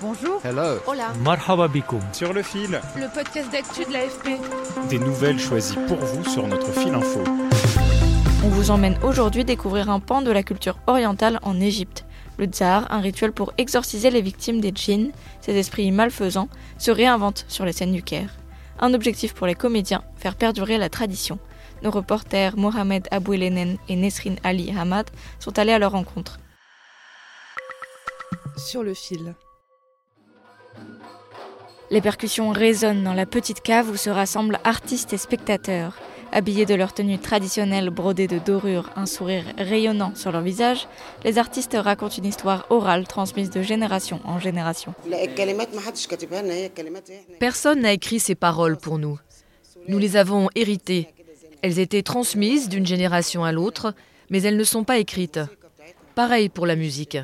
Bonjour. Hello. Hola. Marhaba bikoum. Sur le fil, Le podcast d'actu de l'AFP. des nouvelles choisies pour vous sur notre fil info. On vous emmène aujourd'hui découvrir un pan de la culture orientale en Égypte. Le tsar, un rituel pour exorciser les victimes des djinns, ces esprits malfaisants, se réinvente sur les scènes du Caire. Un objectif pour les comédiens, faire perdurer la tradition. Nos reporters Mohamed Abouelenen et Nesrin Ali Hamad sont allés à leur rencontre. Sur le fil. Les percussions résonnent dans la petite cave où se rassemblent artistes et spectateurs. Habillés de leur tenue traditionnelle brodée de dorures, un sourire rayonnant sur leur visage, les artistes racontent une histoire orale transmise de génération en génération. Personne n'a écrit ces paroles pour nous. Nous les avons héritées. Elles étaient transmises d'une génération à l'autre, mais elles ne sont pas écrites. Pareil pour la musique.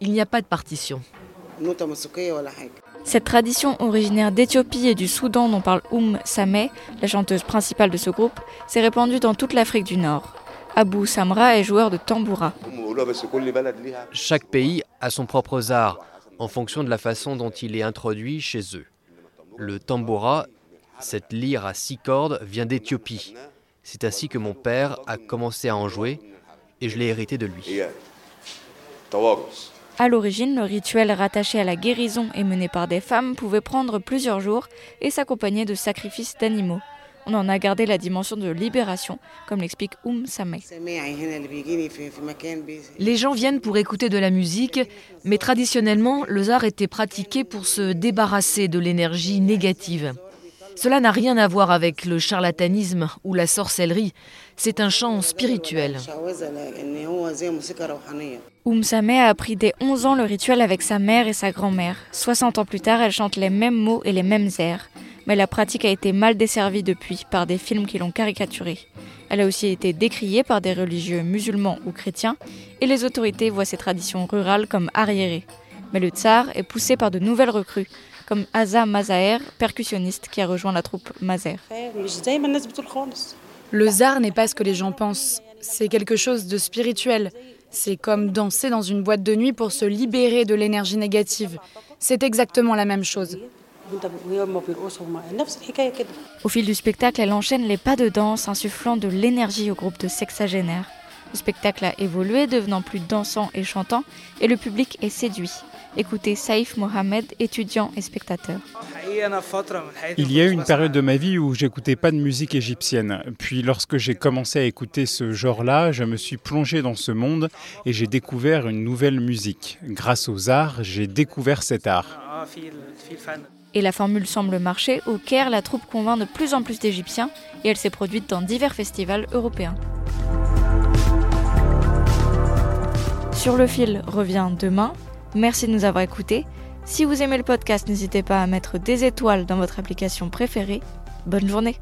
Il n'y a pas de partition. Cette tradition originaire d'Éthiopie et du Soudan dont parle Oum Sameh, la chanteuse principale de ce groupe, s'est répandue dans toute l'Afrique du Nord. Abou Samra est joueur de tamboura. Chaque pays a son propre art en fonction de la façon dont il est introduit chez eux. Le tambora, cette lyre à six cordes, vient d'Éthiopie. C'est ainsi que mon père a commencé à en jouer et je l'ai hérité de lui. À l'origine, le rituel rattaché à la guérison et mené par des femmes pouvait prendre plusieurs jours et s'accompagner de sacrifices d'animaux. On en a gardé la dimension de libération, comme l'explique Oum Sameh. Les gens viennent pour écouter de la musique, mais traditionnellement, le zar était pratiqué pour se débarrasser de l'énergie négative. Cela n'a rien à voir avec le charlatanisme ou la sorcellerie. C'est un chant spirituel. Oum Sameh a appris dès 11 ans le rituel avec sa mère et sa grand-mère. 60 ans plus tard, elle chante les mêmes mots et les mêmes airs. Mais la pratique a été mal desservie depuis par des films qui l'ont caricaturée. Elle a aussi été décriée par des religieux musulmans ou chrétiens, et les autorités voient ces traditions rurales comme arriérées. Mais le tsar est poussé par de nouvelles recrues, comme Asa Mazaher, percussionniste qui a rejoint la troupe Mazer. Le zar n'est pas ce que les gens pensent. C'est quelque chose de spirituel. C'est comme danser dans une boîte de nuit pour se libérer de l'énergie négative. C'est exactement la même chose. Au fil du spectacle, elle enchaîne les pas de danse, insufflant de l'énergie au groupe de sexagénaires. Le spectacle a évolué, devenant plus dansant et chantant, et le public est séduit. Écoutez Saïf Mohamed, étudiant et spectateur. Il y a eu une période de ma vie où j'écoutais pas de musique égyptienne. Puis lorsque j'ai commencé à écouter ce genre-là, je me suis plongé dans ce monde et j'ai découvert une nouvelle musique. Grâce aux arts, j'ai découvert cet art. Et la formule semble marcher. Au Caire, la troupe convainc de plus en plus d'Égyptiens et elle s'est produite dans divers festivals européens. Sur le fil revient demain. Merci de nous avoir écoutés. Si vous aimez le podcast, n'hésitez pas à mettre des étoiles dans votre application préférée. Bonne journée.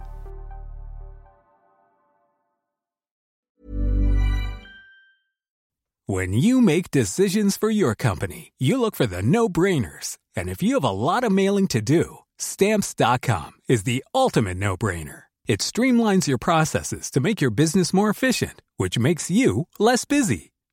When you make decisions for your company, you look for the no-brainers. And if you have a lot of mailing to do, stamps.com is the ultimate no-brainer. It streamlines your processes to make your business more efficient, which makes you less busy.